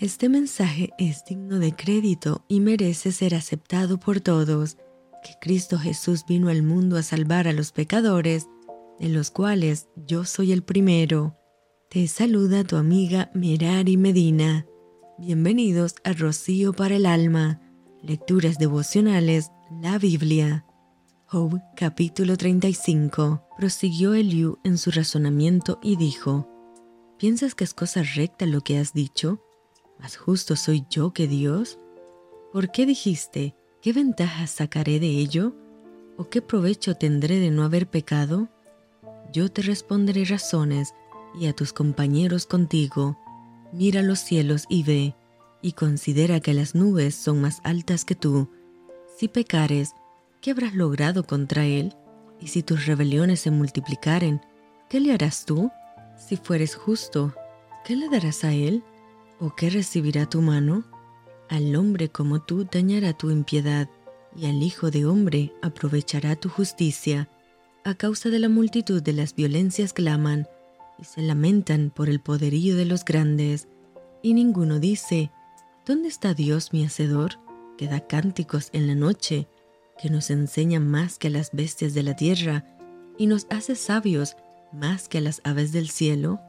Este mensaje es digno de crédito y merece ser aceptado por todos, que Cristo Jesús vino al mundo a salvar a los pecadores, de los cuales yo soy el primero. Te saluda tu amiga Merari Medina. Bienvenidos a Rocío para el Alma, Lecturas Devocionales, la Biblia. Job capítulo 35. Prosiguió Eliú en su razonamiento y dijo, ¿Piensas que es cosa recta lo que has dicho? ¿Más justo soy yo que Dios? ¿Por qué dijiste, qué ventaja sacaré de ello? ¿O qué provecho tendré de no haber pecado? Yo te responderé razones, y a tus compañeros contigo. Mira los cielos y ve, y considera que las nubes son más altas que tú. Si pecares, ¿qué habrás logrado contra él? Y si tus rebeliones se multiplicaren, ¿qué le harás tú? Si fueres justo, ¿qué le darás a él? ¿O qué recibirá tu mano? Al hombre como tú dañará tu impiedad, y al Hijo de hombre aprovechará tu justicia. A causa de la multitud de las violencias claman, y se lamentan por el poderío de los grandes, y ninguno dice, ¿Dónde está Dios mi Hacedor, que da cánticos en la noche, que nos enseña más que a las bestias de la tierra, y nos hace sabios más que a las aves del cielo?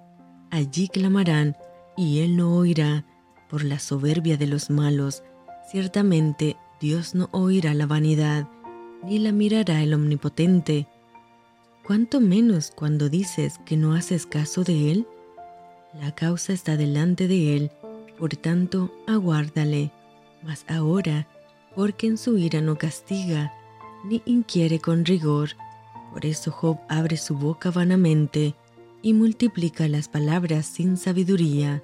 Allí clamarán, y él no oirá por la soberbia de los malos. Ciertamente Dios no oirá la vanidad, ni la mirará el omnipotente. ¿Cuánto menos cuando dices que no haces caso de él? La causa está delante de él, por tanto, aguárdale. Mas ahora, porque en su ira no castiga, ni inquiere con rigor. Por eso Job abre su boca vanamente y multiplica las palabras sin sabiduría.